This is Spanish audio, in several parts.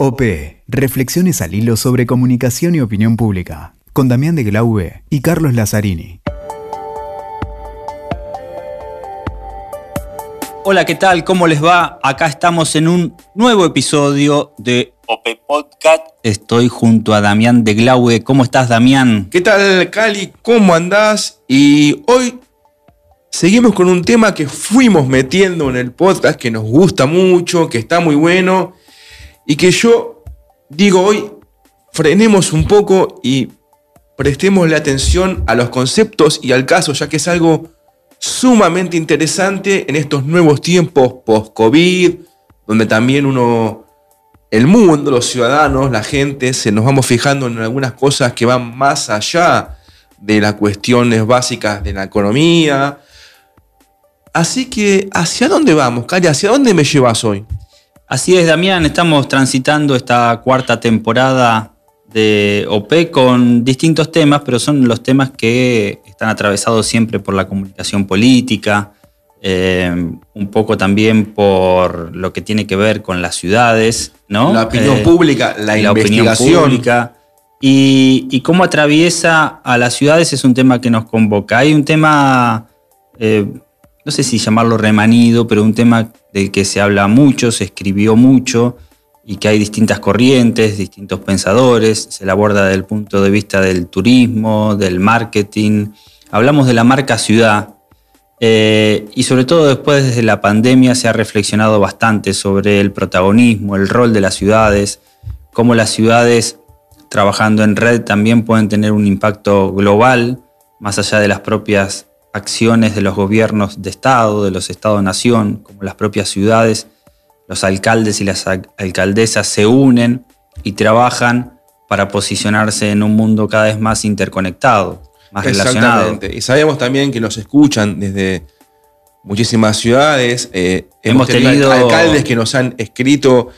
OP. Reflexiones al hilo sobre comunicación y opinión pública. Con Damián de Glaube y Carlos Lazzarini. Hola, ¿qué tal? ¿Cómo les va? Acá estamos en un nuevo episodio de OP Podcast. Estoy junto a Damián de Glaube. ¿Cómo estás, Damián? ¿Qué tal, Cali? ¿Cómo andás? Y hoy seguimos con un tema que fuimos metiendo en el podcast, que nos gusta mucho, que está muy bueno, y que yo digo hoy, frenemos un poco y prestemos la atención a los conceptos y al caso, ya que es algo sumamente interesante en estos nuevos tiempos post-COVID, donde también uno, el mundo, los ciudadanos, la gente, se nos vamos fijando en algunas cosas que van más allá de las cuestiones básicas de la economía. Así que, ¿hacia dónde vamos, Cari? ¿Hacia dónde me llevas hoy? Así es, Damián, estamos transitando esta cuarta temporada de OP con distintos temas, pero son los temas que están atravesados siempre por la comunicación política, eh, un poco también por lo que tiene que ver con las ciudades, ¿no? La opinión Eh, pública, la, la opinión investigación. pública. Y, y cómo atraviesa a las ciudades es un tema que nos convoca. Hay un tema, eh, no sé si llamarlo remanido, pero un tema del que se habla mucho, se escribió mucho y que hay distintas corrientes, distintos pensadores. Se la aborda desde el punto de vista del turismo, del marketing. Hablamos de la marca ciudad. Eh, y sobre todo después de la pandemia se ha reflexionado bastante sobre el protagonismo, el rol de las ciudades, cómo las ciudades trabajando en red también pueden tener un impacto global, más allá de las propias acciones de los gobiernos de Estado, de los Estados-nación, como las propias ciudades, los alcaldes y las al- alcaldesas se unen y trabajan para posicionarse en un mundo cada vez más interconectado, más relacionado. Exactamente. Y sabemos también que nos escuchan desde muchísimas ciudades. eh, Hemos tenido- alcaldes que nos han escrito.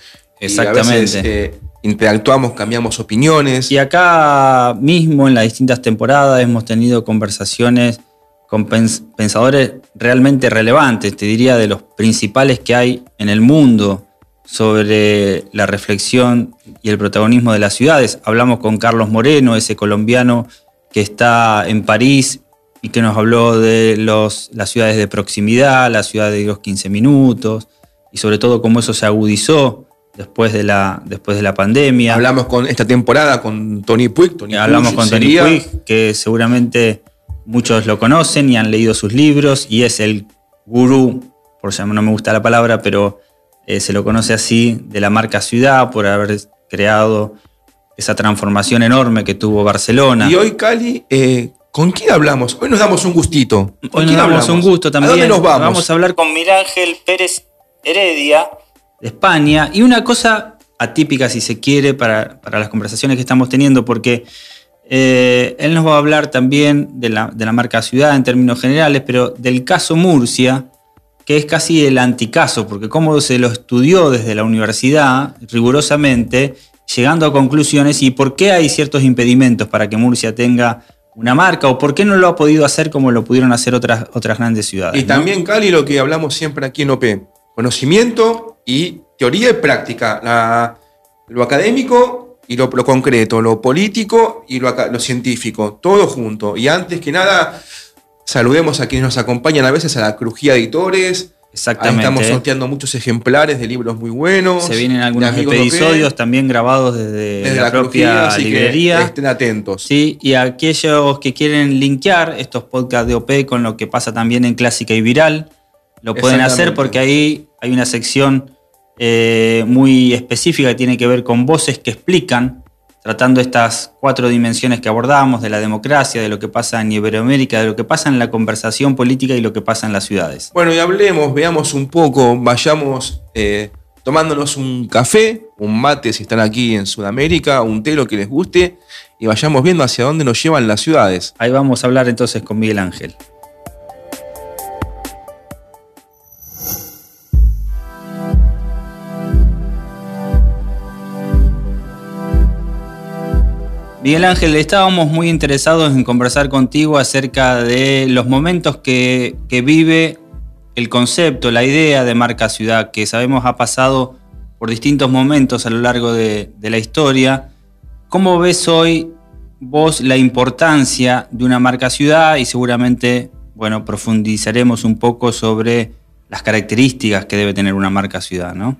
y a Exactamente. veces, eh, interactuamos, cambiamos opiniones. Y acá mismo en las distintas temporadas hemos tenido conversaciones con pens- pensadores realmente relevantes, te diría de los principales que hay en el mundo sobre la reflexión y el protagonismo de las ciudades. Hablamos con Carlos Moreno, ese colombiano que está en París y que nos habló de los, las ciudades de proximidad, la ciudad de los 15 minutos y sobre todo cómo eso se agudizó después de la, después de la pandemia. Hablamos con esta temporada con Tony Puig. Tony hablamos Puig con Tony Puig, que seguramente muchos lo conocen y han leído sus libros, y es el gurú, por llamar, no me gusta la palabra, pero eh, se lo conoce así, de la marca Ciudad, por haber creado esa transformación enorme que tuvo Barcelona. Y hoy, Cali, eh, ¿con quién hablamos? Hoy nos damos un gustito. ¿Con Hoy nos quién damos hablamos? un gusto también. ¿A dónde nos vamos? Vamos a hablar con Mirángel Pérez Heredia, de España. Y una cosa atípica, si se quiere, para, para las conversaciones que estamos teniendo, porque eh, él nos va a hablar también de la, de la marca ciudad en términos generales, pero del caso Murcia, que es casi el anticaso, porque como se lo estudió desde la universidad rigurosamente, llegando a conclusiones y por qué hay ciertos impedimentos para que Murcia tenga una marca o por qué no lo ha podido hacer como lo pudieron hacer otras, otras grandes ciudades. Y ¿no? también, Cali, lo que hablamos siempre aquí en OP, conocimiento y teoría y práctica. La- lo académico y lo, lo concreto, lo político y lo, científico, todo junto. Y antes que nada, saludemos a quienes nos acompañan a veces a la Crujía Editores. Ahí Exactamente. estamos sorteando muchos ejemplares de libros muy buenos. Se vienen algunos episodios también grabados desde, desde la, propia Crujía, librería. estén atentos. Sí, y aquellos que quieren linkear estos podcasts de OP con lo que pasa también en Clásica y Viral, lo pueden hacer porque ahí hay una sección eh, muy específica que tiene que ver con voces que explican, tratando estas cuatro dimensiones que abordamos, de la democracia, de lo que pasa en Iberoamérica, de lo que pasa en la conversación política y lo que pasa en las ciudades. Bueno, y hablemos, veamos un poco, vayamos eh, tomándonos un café, un mate si están aquí en Sudamérica, un té lo que les guste, y vayamos viendo hacia dónde nos llevan las ciudades. Ahí vamos a hablar entonces con Miguel Ángel. Miguel Ángel, estábamos muy interesados en conversar contigo acerca de los momentos que, vive el concepto, la idea de marca ciudad, que sabemos ha pasado por distintos momentos a lo largo de, la historia. ¿Cómo ves hoy vos la importancia de una marca ciudad y seguramente, bueno, profundizaremos un poco sobre las características que debe tener una marca ciudad, ¿no?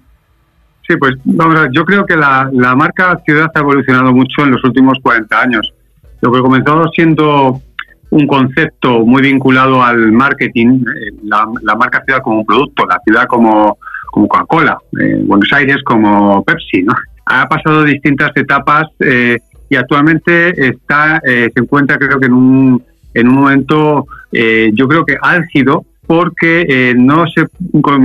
Sí, pues vamos yo creo que la, marca ciudad ha evolucionado mucho en los últimos 40 años. Lo que comenzó siendo un concepto muy vinculado al marketing, eh, la, marca ciudad como un producto, la ciudad como, como Coca-Cola, eh, Buenos Aires como Pepsi, ¿no? Ha pasado distintas etapas eh, y actualmente está se encuentra creo que en un, en un momento yo creo que álgido porque no se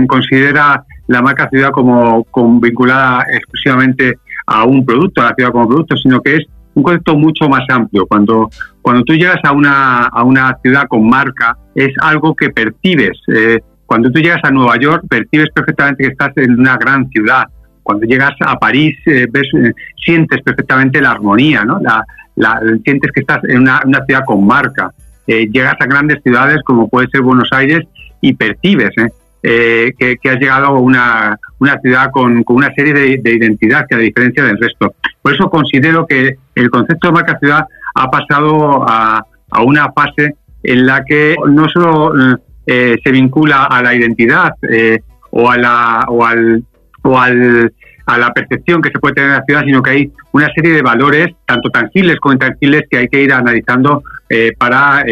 considera la marca ciudad como, vinculada exclusivamente a un producto, a la ciudad como producto, sino que es un concepto mucho más amplio. Cuando, cuando tú llegas a una, a una ciudad con marca, es algo que percibes. Eh, cuando tú llegas a Nueva York, percibes perfectamente que estás en una gran ciudad. Cuando llegas a París, eh, ves, eh, sientes perfectamente la armonía, ¿no? La, sientes que estás en una, una ciudad con marca. llegas a grandes ciudades como puede ser Buenos Aires y percibes que, que, has llegado a una, una ciudad con, con, una serie de, de identidad que a diferencia del resto. Por eso considero que el concepto de marca ciudad ha pasado a, una fase en la que no solo eh, se vincula a la identidad eh, o a la o al o al, a la percepción que se puede tener en la ciudad, sino que hay una serie de valores, tanto tangibles como intangibles, que hay que ir analizando eh, para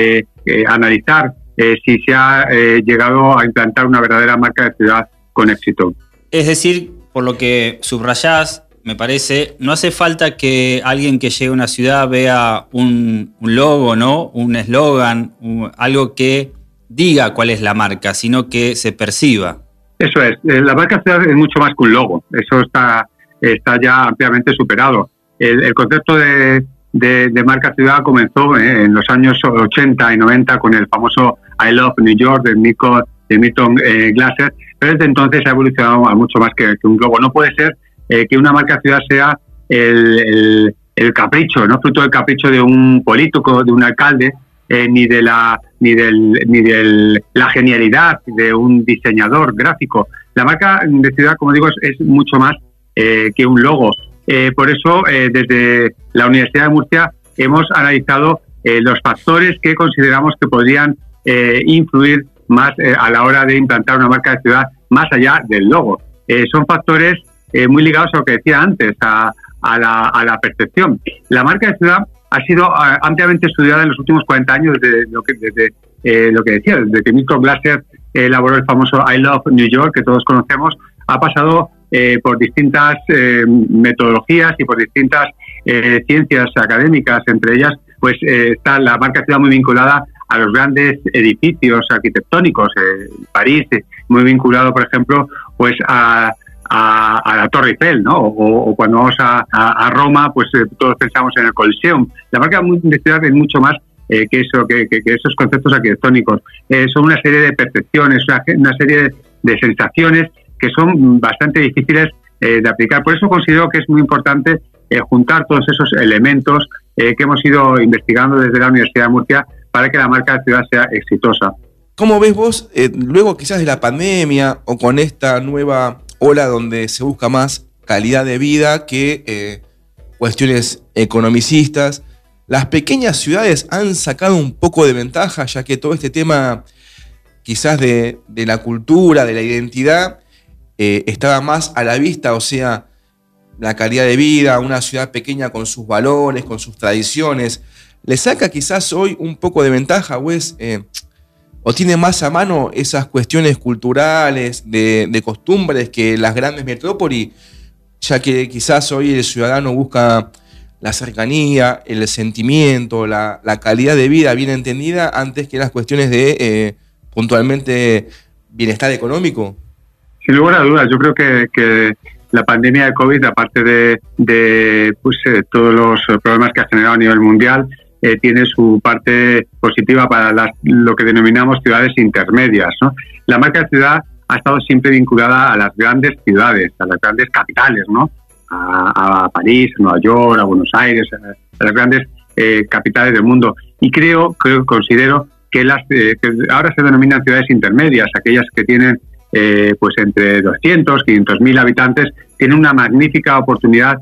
analizar si se ha llegado a implantar una verdadera marca de ciudad con éxito. Es decir, por lo que subrayás, me parece, no hace falta que alguien que llegue a una ciudad vea un, logo, ¿no? Un eslogan, algo que diga cuál es la marca, sino que se perciba. Eso es, eh, la marca ciudad es mucho más que un logo, eso está, está ya ampliamente superado. El, concepto de, marca ciudad comenzó eh, en los años 80 y 90 con el famoso I Love New York de, Milton eh, Glasser, pero desde entonces ha evolucionado mucho más que, un logo. No puede ser eh, que una marca ciudad sea el, capricho, no fruto del capricho de un político, de un alcalde, eh, ni de la ni del ni de la genialidad de un diseñador gráfico. La marca de ciudad, como digo, es, mucho más eh, que un logo. por eso, desde la Universidad de Murcia hemos analizado los factores que consideramos que podrían influir más a la hora de implantar una marca de ciudad más allá del logo. son factores eh, muy ligados a lo que decía antes, a, la, percepción. La marca de ciudad ha sido eh, ampliamente estudiada en los últimos 40 años desde lo que, desde, eh, lo que decía, desde que Milton Glaser elaboró el famoso I Love New York, que todos conocemos, ha pasado por distintas metodologías y por distintas ciencias académicas, entre ellas pues está la marca ciudad muy vinculada a los grandes edificios arquitectónicos, París, muy vinculado, por ejemplo, pues a la Torre Eiffel, ¿no? O, cuando vamos a, Roma, pues eh, todos pensamos en el Coliseum. La marca de ciudad es mucho más eh, que eso, que, esos conceptos arquitectónicos. Eh, son una serie de percepciones, una, serie de, sensaciones que son bastante difíciles de aplicar. Por eso considero que es muy importante juntar todos esos elementos que hemos ido investigando desde la Universidad de Murcia para que la marca de ciudad sea exitosa. ¿Cómo ves vos, luego quizás de la pandemia o con esta nueva ola donde se busca más calidad de vida que eh, cuestiones economicistas. Las pequeñas ciudades han sacado un poco de ventaja, ya que todo este tema quizás de, la cultura, de la identidad, eh, estaba más a la vista, o sea, la calidad de vida, una ciudad pequeña con sus valores, con sus tradiciones. ¿Le saca quizás hoy un poco de ventaja, Wes? Eh, o tiene más a mano esas cuestiones culturales, de, costumbres que las grandes metrópolis, ya que quizás hoy el ciudadano busca la cercanía, el sentimiento, la, calidad de vida bien entendida antes que las cuestiones de eh, puntualmente bienestar económico? Sin lugar a dudas, yo creo que, la pandemia de COVID, aparte de, pues, eh, todos los problemas que ha generado a nivel mundial, eh, tiene su parte positiva para las, lo que denominamos ciudades intermedias. La marca de ciudad ha estado siempre vinculada a las grandes ciudades, a las grandes capitales, ¿no? a, París, a Nueva York, a Buenos Aires, a, las grandes eh, capitales del mundo. Y creo, creo considero que las eh, ahora se denominan ciudades intermedias, aquellas que tienen pues entre 200, 500 mil habitantes, tiene una magnífica oportunidad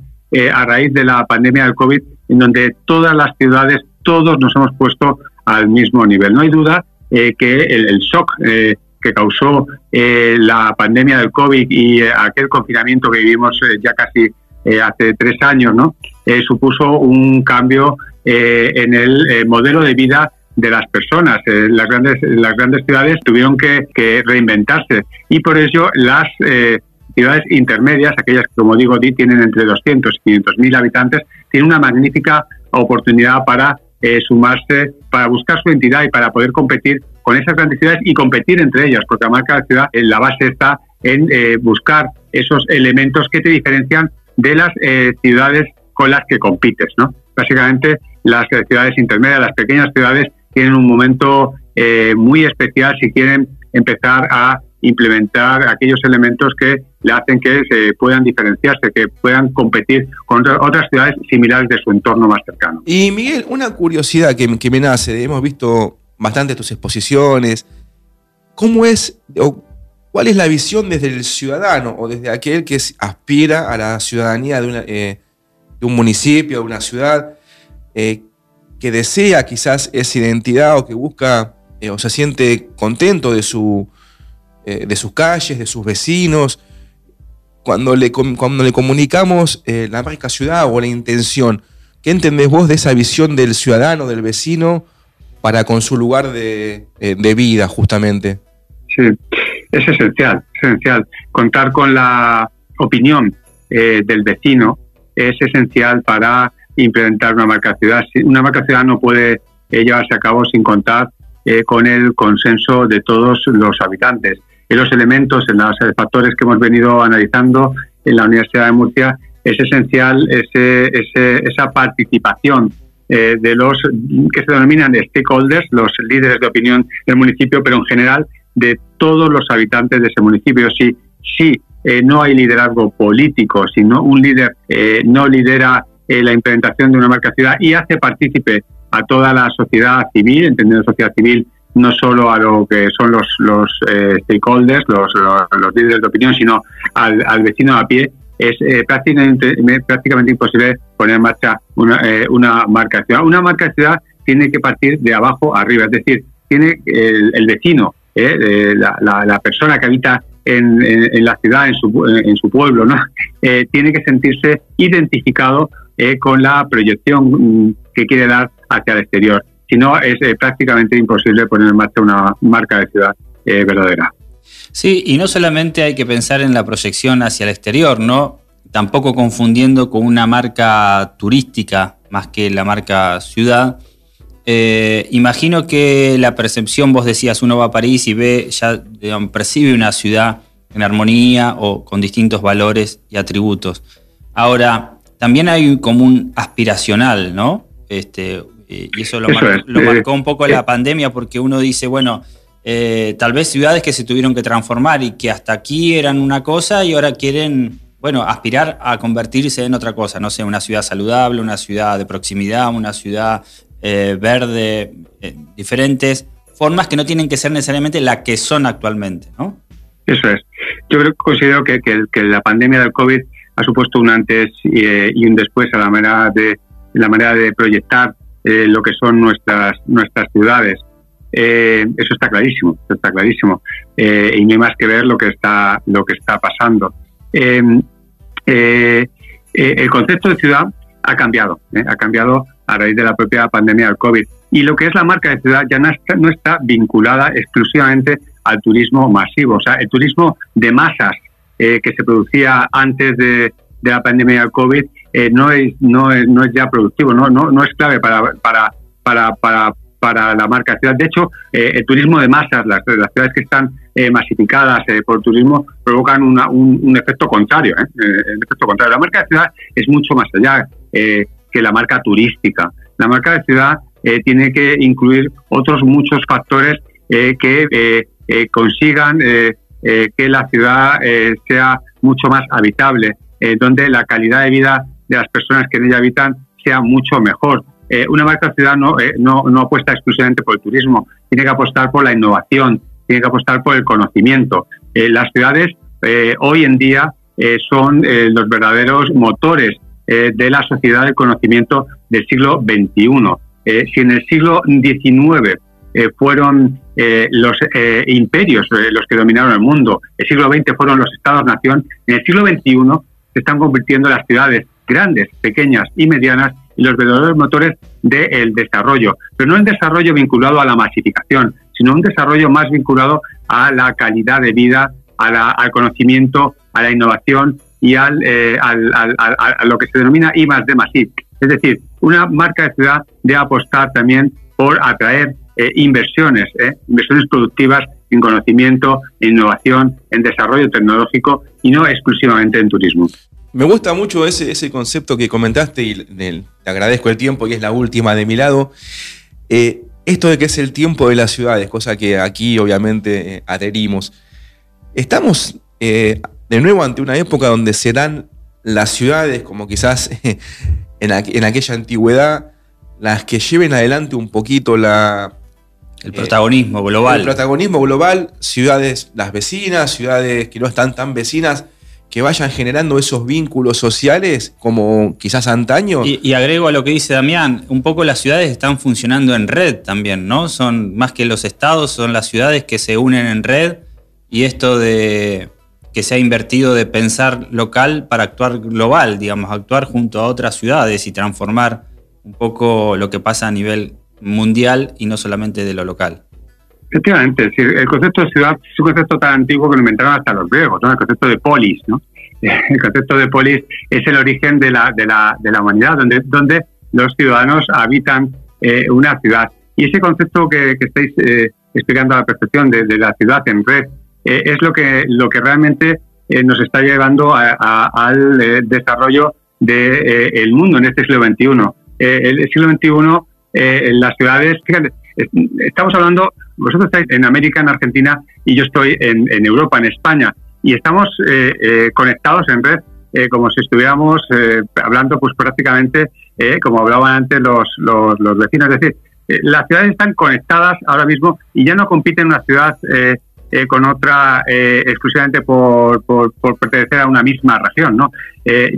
a raíz de la pandemia del COVID, en donde todas las ciudades, todos nos hemos puesto al mismo nivel. No hay duda que el, shock que causó la pandemia del COVID y aquel confinamiento que vivimos ya casi hace tres años, ¿no? supuso un cambio en el modelo de vida de las personas. Eh, las, grandes, las grandes ciudades tuvieron que, reinventarse y por ello las eh, ciudades intermedias, aquellas que, como digo, tienen entre 200 y 500 mil habitantes, tienen una magnífica oportunidad para eh, sumarse, para buscar su identidad y para poder competir con esas grandes ciudades y competir entre ellas, porque de la ciudad, en la base está en buscar esos elementos que te diferencian de las ciudades con las que compites, ¿no? Básicamente, las ciudades intermedias, las pequeñas ciudades, tienen un momento eh, muy especial si quieren empezar a implementar aquellos elementos que le hacen que se puedan diferenciarse, que puedan competir con otras ciudades similares de su entorno más cercano. Y Miguel, una curiosidad que, me nace, hemos visto bastante tus exposiciones, ¿cómo es o cuál es la visión desde el ciudadano o desde aquel que aspira a la ciudadanía de, eh, un municipio, de una ciudad? Eh, que desea quizás esa identidad o que busca eh, o se siente contento de, su, de sus calles, de sus vecinos, cuando le, cuando le comunicamos eh, la marca ciudad o la intención, ¿qué entendés vos de esa visión del ciudadano, del vecino, para con su lugar de, de vida justamente? Sí, es esencial, esencial. Contar con la opinión del vecino es esencial para implementar una marca ciudad. Una marca ciudad no puede eh, llevarse a cabo sin contar eh, con el consenso de todos los habitantes. En los elementos, en los factores que hemos venido analizando en la Universidad de Murcia, es esencial ese, esa participación eh, de los que se denominan stakeholders, los líderes de opinión del municipio, pero en general de todos los habitantes de ese municipio. Si, si no hay liderazgo político, si no, un líder no lidera eh, la implementación de una marca ciudad y hace partícipe a toda la sociedad civil, entendiendo sociedad civil no solo a lo que son los, los eh, stakeholders, los, líderes de opinión, sino al, al vecino a pie, es eh, prácticamente, prácticamente imposible poner en marcha una, una marca ciudad. Una marca ciudad tiene que partir de abajo arriba, es decir, tiene el, el vecino, la, la, la, persona que habita en, en, la ciudad, en su, en su pueblo, ¿no? tiene que sentirse identificado eh, con la proyección mm, que quiere dar hacia el exterior. Si no, es eh, prácticamente imposible poner en marcha una marca de ciudad eh, verdadera. Sí, y no solamente hay que pensar en la proyección hacia el exterior, ¿no? Tampoco confundiendo con una marca turística más que la marca ciudad. imagino que la percepción, vos decías, uno va a París y ve, ya percibe una ciudad en armonía o con distintos valores y atributos. Ahora, también hay como un aspiracional, ¿no? Este, eh, y eso lo, marcó un poco la pandemia porque uno dice, bueno, eh, tal vez ciudades que se tuvieron que transformar y que hasta aquí eran una cosa y ahora quieren, bueno, aspirar a convertirse en otra cosa, no sé, una ciudad saludable, una ciudad de proximidad, una ciudad eh, verde, diferentes formas que no tienen que ser necesariamente la que son actualmente, ¿no? Eso es. Yo creo, considero que, que la pandemia del COVID ha supuesto un antes eh, y, un después a la manera de la manera de proyectar eh, lo que son nuestras nuestras ciudades. Eh, eso está clarísimo, está clarísimo y no hay más que ver lo que está lo que está pasando. Em, el concepto de ciudad ha cambiado, ha cambiado a raíz de la propia pandemia del COVID y lo que es la marca de ciudad ya no está, no está vinculada exclusivamente al turismo masivo, o sea, el turismo de masas eh, que se producía antes de, la pandemia del COVID eh, no, es, no, es, no es ya productivo, no, no, no es clave para, para, para, para, para la marca ciudad. De hecho, eh, el turismo de masas, las, las ciudades que están masificadas por turismo, provocan una, un, efecto contrario. el efecto contrario. La marca de ciudad es mucho más allá que la marca turística. La marca de ciudad tiene que incluir otros muchos factores que consigan eh, que la ciudad eh, sea mucho más habitable, eh, donde la calidad de vida de las personas que en ella habitan sea mucho mejor. una marca ciudad no, no, no apuesta exclusivamente por el turismo, tiene que apostar por la innovación, tiene que apostar por el conocimiento. las ciudades hoy en día son los verdaderos motores de la sociedad del conocimiento del siglo XXI. si en el siglo XIX fueron los imperios los que dominaron el mundo, el siglo XX fueron los estados-nación, en el siglo XXI se están convirtiendo las ciudades grandes, pequeñas y medianas y los verdaderos motores del desarrollo, pero no el desarrollo vinculado a la masificación, sino un desarrollo más vinculado a la calidad de vida, al conocimiento, a la innovación y al, eh, a lo que se denomina I más D. Es decir, una marca de ciudad debe apostar también por atraer eh, inversiones, eh, inversiones productivas en conocimiento, en innovación, en desarrollo tecnológico y no exclusivamente en turismo. Me gusta mucho ese, ese concepto que comentaste y te agradezco el tiempo y es la última de mi lado. Eh, esto de que es el tiempo de las ciudades, cosa que aquí obviamente eh, adherimos. Estamos eh, de nuevo ante una época donde serán las ciudades, como quizás en, en aquella antigüedad, las que lleven adelante un poquito la, el protagonismo global. El protagonismo global, ciudades, las vecinas, ciudades que no están tan vecinas, que vayan generando esos vínculos sociales como quizás antaño. Y, agrego a lo que dice Damián, un poco las ciudades están funcionando en red también, ¿no? Son más que los estados, son las ciudades que se unen en red y esto de que se ha invertido de pensar local para actuar global, digamos, actuar junto a otras ciudades y transformar un poco lo que pasa a nivel mundial y no solamente de lo local. Efectivamente, el concepto de ciudad es un concepto tan antiguo que lo inventaron hasta los griegos, ¿no? el concepto de polis. ¿no? El concepto de polis es el origen de la, de la, de la humanidad, donde, donde los ciudadanos habitan eh, una ciudad. Y ese concepto que, que estáis eh, explicando a la perfección de, la ciudad en red eh, es lo que, lo que realmente nos está llevando al desarrollo del el mundo en este siglo XXI. el siglo XXI, las ciudades, fíjate, estamos hablando vosotros estáis en América, en Argentina, y yo estoy en, Europa, en España, y estamos eh, eh, conectados en red eh, como si estuviéramos hablando pues prácticamente como hablaban antes los, los, vecinos. Es decir, las ciudades están conectadas ahora mismo y ya no compiten una ciudad con otra exclusivamente por, por, por, pertenecer a una misma región. ¿no?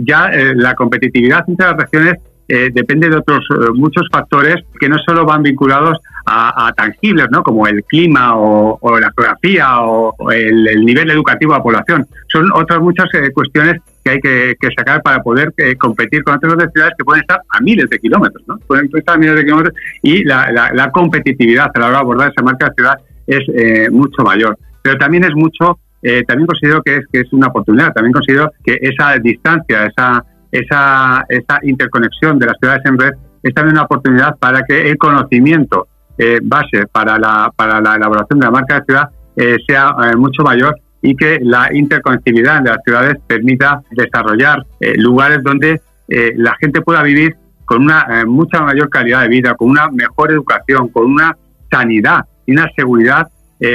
ya la competitividad entre las regiones eh, depende de otros eh, muchos factores que no solo van vinculados a, tangibles, ¿no? como el clima o, la geografía o, el, nivel educativo de la población. Son otras muchas eh, cuestiones que hay que, sacar para poder competir con otras ciudades que pueden estar a miles de kilómetros, ¿no? pueden estar a miles de kilómetros y la, competitividad a la hora de abordar esa marca de ciudad es mucho mayor. Pero también es mucho, también considero que es, que es una oportunidad, también considero que esa distancia, esa esa, esa interconexión de las ciudades en red es también una oportunidad para que el conocimiento eh, base para la, para la elaboración de la marca de ciudad eh, sea eh, mucho mayor y que la interconectividad de las ciudades permita desarrollar lugares donde la gente pueda vivir con una mucha mayor calidad de vida, con una mejor educación, con una sanidad y una seguridad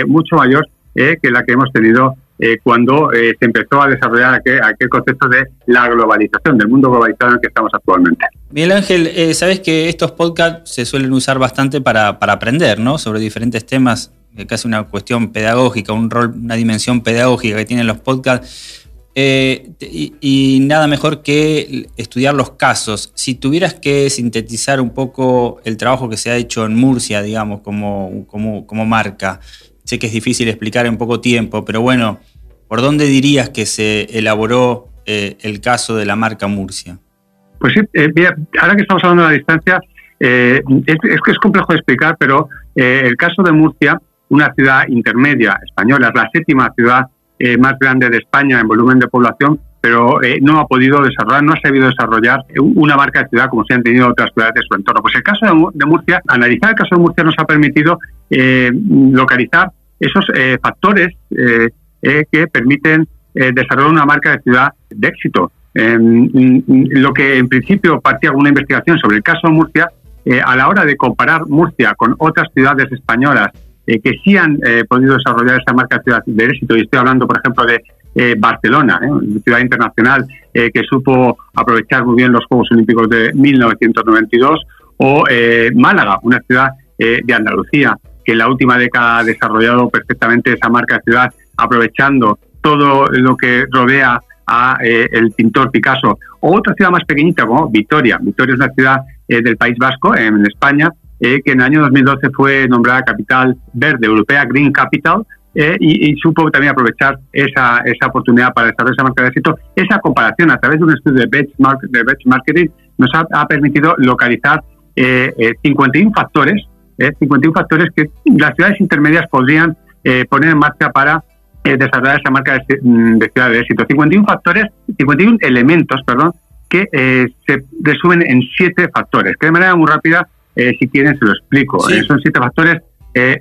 mucho mayor que la que hemos tenido eh, cuando eh, se empezó a desarrollar aquel, concepto de la globalización, del mundo globalizado en el que estamos actualmente. Miguel Ángel, eh, sabes que estos podcasts se suelen usar bastante para, para aprender, ¿no? Sobre diferentes temas, casi una cuestión pedagógica, un rol, una dimensión pedagógica que tienen los podcasts. y, nada mejor que estudiar los casos. Si tuvieras que sintetizar un poco el trabajo que se ha hecho en Murcia, digamos, como, como, como marca, Sé que es difícil explicar en poco tiempo, pero bueno, ¿por dónde dirías que se elaboró eh, el caso de la marca Murcia? Pues sí, eh, ahora que estamos hablando de la distancia, eh, es, que es complejo de explicar, pero el caso de Murcia, una ciudad intermedia española, es la séptima ciudad más grande de España en volumen de población, pero no ha podido desarrollar, no ha sabido desarrollar una marca de ciudad como se han tenido otras ciudades de su entorno. Pues el caso de, Murcia, analizar el caso de Murcia nos ha permitido localizar esos eh, factores eh, eh, que permiten desarrollar una marca de ciudad de éxito. Em, lo que en principio partía una investigación sobre el caso de Murcia, a la hora de comparar Murcia con otras ciudades españolas que sí han podido desarrollar esa marca de ciudad de éxito, y estoy hablando, por ejemplo, de Barcelona, una ciudad internacional que supo aprovechar muy bien los Juegos Olímpicos de 1992, o Málaga, una ciudad de Andalucía que en la última década ha desarrollado perfectamente esa marca ciudad, aprovechando todo lo que rodea a el pintor Picasso. O otra ciudad más pequeñita como Vitoria. Vitoria es una ciudad del País Vasco, en España, que en el año 2012 fue nombrada capital verde europea, Green Capital, eh, y, supo también aprovechar esa, esa oportunidad para desarrollar esa marca de éxito. Esa comparación a través de un estudio de benchmark, de benchmarking nos ha, permitido localizar eh, 51 eh, factores, 51 eh, factores que las ciudades intermedias podrían poner en marcha para desarrollar esa marca de, mm, de, ciudad de éxito. 51 factores, 51 elementos, perdón, que se resumen en siete factores, que de manera muy rápida, si quieren, se lo explico. son siete factores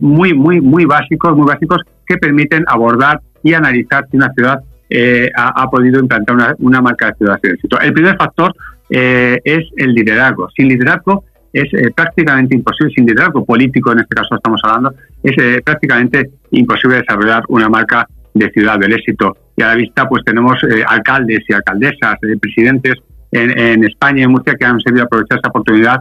muy, muy, muy básicos, muy básicos que permiten abordar y analizar si una ciudad eh, ha, podido implantar una, marca de ciudad de éxito. El primer factor eh, es el liderazgo. Sin liderazgo es eh, prácticamente imposible, sin liderazgo político en este caso estamos hablando, es prácticamente imposible desarrollar una marca de ciudad del éxito. Y a la vista pues tenemos alcaldes y alcaldesas, presidentes en, España y en Murcia que han sabido aprovechar esa oportunidad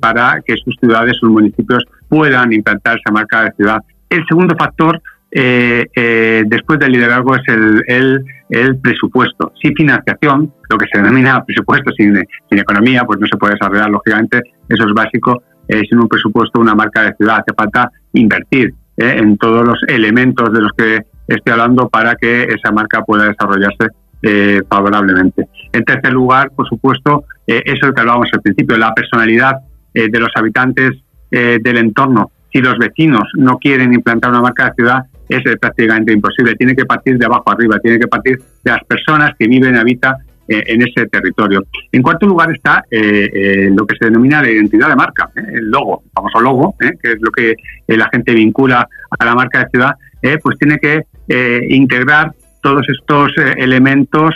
para que sus ciudades, sus municipios puedan implantar esa marca de ciudad. El segundo factor eh, eh, después del liderazgo es el, el, presupuesto. Sin financiación, lo que se denomina presupuesto sin, sin economía, pues no se puede desarrollar, lógicamente, eso es básico. Eh, sin un presupuesto, una marca de ciudad, hace falta invertir eh, en todos los elementos de los que estoy hablando para que esa marca pueda desarrollarse favorablemente. En tercer lugar, por supuesto, eso es que hablábamos al principio, la personalidad de los habitantes del entorno. Si los vecinos no quieren implantar una marca de ciudad, es prácticamente imposible. Tiene que partir de abajo arriba, tiene que partir de las personas que viven y habitan eh, en ese territorio. En cuarto lugar está eh, eh, lo que se denomina la identidad de marca, el logo, el famoso logo, que es lo que la gente vincula a la marca de ciudad, pues tiene que integrar todos estos elementos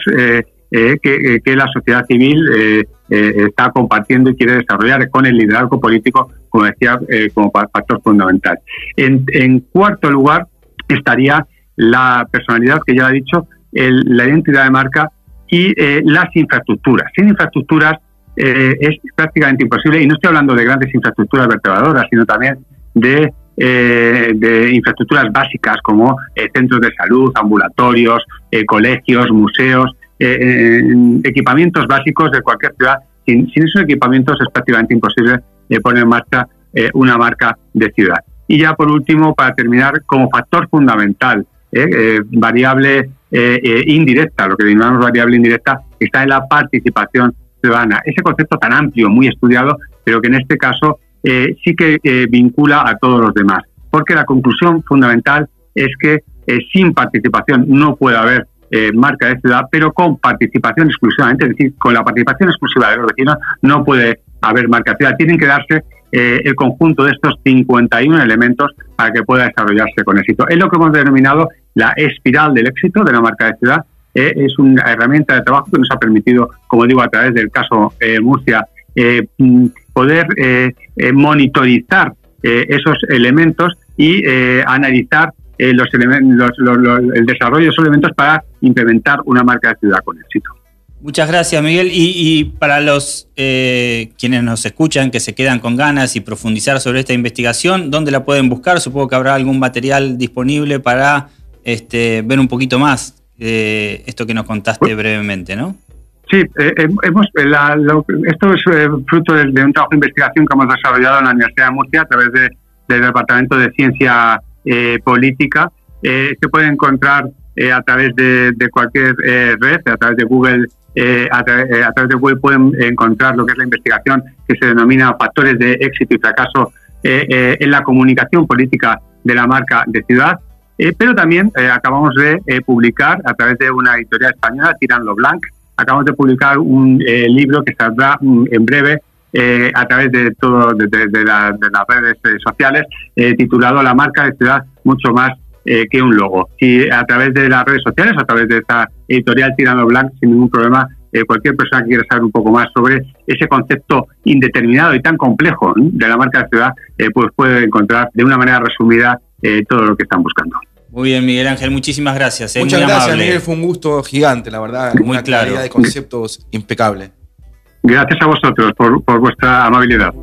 que, que, la sociedad civil está compartiendo y quiere desarrollar con el liderazgo político, como decía, como factor fundamental. En, en cuarto lugar, estaría la personalidad, que ya he dicho, la identidad de marca y eh, las infraestructuras. Sin infraestructuras eh, es prácticamente imposible, y no estoy hablando de grandes infraestructuras vertebradoras, sino también de, eh, de infraestructuras básicas como centros de salud, ambulatorios, colegios, museos, equipamientos básicos de cualquier ciudad. Sin, sin, esos equipamientos es prácticamente imposible poner en marcha una marca de ciudad. Y ya por último, para terminar, como factor fundamental, ¿eh? Eh, variable eh, indirecta, lo que denominamos variable indirecta, está en la participación ciudadana. Ese concepto tan amplio, muy estudiado, pero que en este caso sí que vincula a todos los demás. Porque la conclusión fundamental es que sin participación no puede haber marca de ciudad, pero con participación exclusivamente, es decir, con la participación exclusiva de los vecinos no puede haber marca de ciudad. Tienen que darse eh, el conjunto de estos 51 elementos para que pueda desarrollarse con éxito. Es lo que hemos denominado la espiral del éxito de la marca de ciudad. Eh, es una herramienta de trabajo que nos ha permitido, como digo, a través del caso eh, Murcia, poder monitorizar esos elementos y analizar los, elementos, el desarrollo de esos elementos para implementar una marca de ciudad con éxito. Muchas gracias, Miguel. Y, para los eh, quienes nos escuchan, que se quedan con ganas y profundizar sobre esta investigación, ¿dónde la pueden buscar? Supongo que habrá algún material disponible para este, ver un poquito más de esto que nos contaste brevemente, ¿no? Sí, eh, eh, hemos, esto es fruto de, un trabajo de investigación que hemos desarrollado en la Universidad de Murcia a través del Departamento de Ciencia Política. se puede encontrar a través de cualquier red, a través de Google eh, a, través de web pueden encontrar lo que es la investigación que se denomina factores de éxito y fracaso eh, eh, en la comunicación política de la marca de ciudad. pero también acabamos de publicar a través de una editorial española, Tirando Blanc, acabamos de publicar un libro que saldrá mm, en breve a través de todo de, de las redes sociales titulado La marca de ciudad mucho más eh, que un logo. Si a través de las redes sociales, a través de esta editorial Tirando Blanc, sin ningún problema, eh, cualquier persona que quiera saber un poco más sobre ese concepto indeterminado y tan complejo de la marca de ciudad, eh, pues puede encontrar de una manera resumida todo lo que están buscando. Muy bien, Miguel Ángel, muchísimas gracias. Muchas gracias, Miguel, fue un gusto gigante, la verdad, Muy una claridad de conceptos impecable. Gracias a vosotros por, por vuestra amabilidad.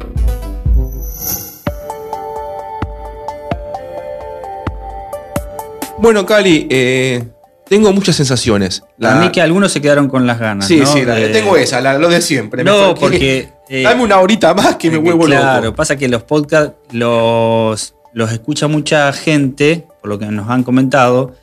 Bueno, Cali, eh, tengo muchas sensaciones. A mí que algunos se quedaron con las ganas. Sí, sí, tengo esa, lo de siempre. No, porque. Eh, dame una horita más que me vuelvo loco. Claro, pasa que los podcasts los, los escucha mucha gente, por lo que nos han comentado,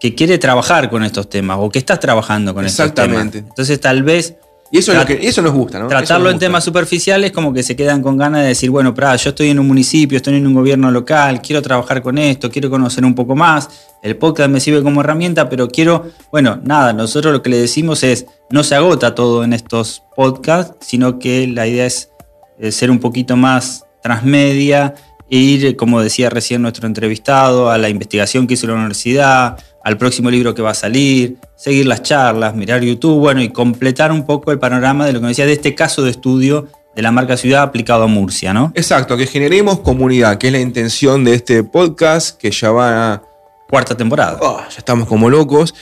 que quiere trabajar con estos temas o que estás trabajando con estos temas. Exactamente. Entonces, tal vez y eso, es lo que, eso nos gusta, ¿no? Tratarlo en temas superficiales como que se quedan con ganas de decir, bueno, pra, yo estoy en un municipio, estoy en un gobierno local, quiero trabajar con esto, quiero conocer un poco más, el podcast me sirve como herramienta, pero quiero, bueno, nada, nosotros lo que le decimos es, no se agota todo en estos podcasts, sino que la idea es eh, ser un poquito más transmedia e ir, como decía recién nuestro entrevistado, a la investigación que hizo la universidad, al próximo libro que va a salir, seguir las charlas, mirar YouTube, bueno, y completar un poco el panorama de lo que me decía de este caso de estudio de la marca ciudad aplicado a Murcia, ¿no? Exacto, que generemos comunidad, que es la intención de este podcast, que ya va a... Cuarta temporada. Oh, ya estamos como locos.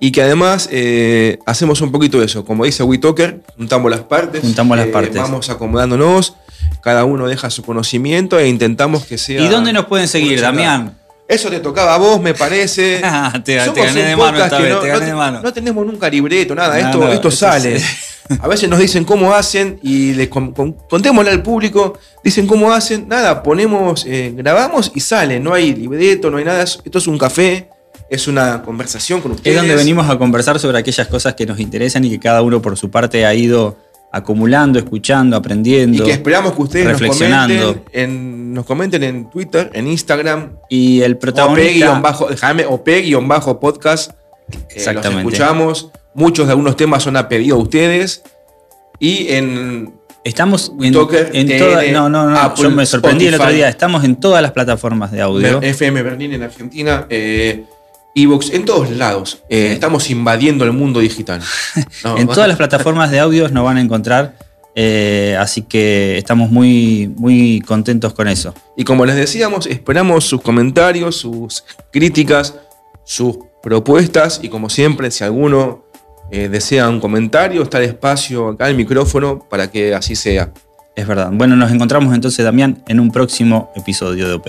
Y que además eh, hacemos un poquito de eso. Como dice WeTalker, juntamos las partes. Juntamos las eh, partes. Vamos acomodándonos. Cada uno deja su conocimiento e intentamos que sea. ¿Y dónde nos pueden seguir, Damián? Eso te tocaba a vos, me parece. te, gané de mano esta vez, no, te gané de mano. No tenemos nunca libreto, nada, esto, esto sale. A veces nos dicen cómo hacen y les contémosle al público, dicen cómo hacen, nada, ponemos, eh, grabamos y sale, no hay libreto, no hay nada, esto es un café, es una conversación con ustedes. Es donde venimos a conversar sobre aquellas cosas que nos interesan y que cada uno por su parte ha ido acumulando, escuchando, aprendiendo. Y que esperamos que ustedes reflexionando. Nos, comenten en, nos comenten en Twitter, en Instagram. Y el protagonista. OP-podcast. Exactamente. los escuchamos. Muchos de algunos temas son a pedido de ustedes. Y en. Estamos en, todas. No, no, no. yo me sorprendí el otro día. Estamos en todas las plataformas de audio. FM Berlín en Argentina. Eh, Evox, en todos lados. Eh, estamos invadiendo el mundo digital. en todas las plataformas de audios nos van a encontrar. Eh, así que estamos muy, muy contentos con eso. Y como les decíamos, esperamos sus comentarios, sus críticas, sus propuestas. Y como siempre, si alguno eh, desea un comentario, está el espacio acá, el micrófono, para que así sea. Es verdad. Bueno, nos encontramos entonces, Damián, en un próximo episodio de OP.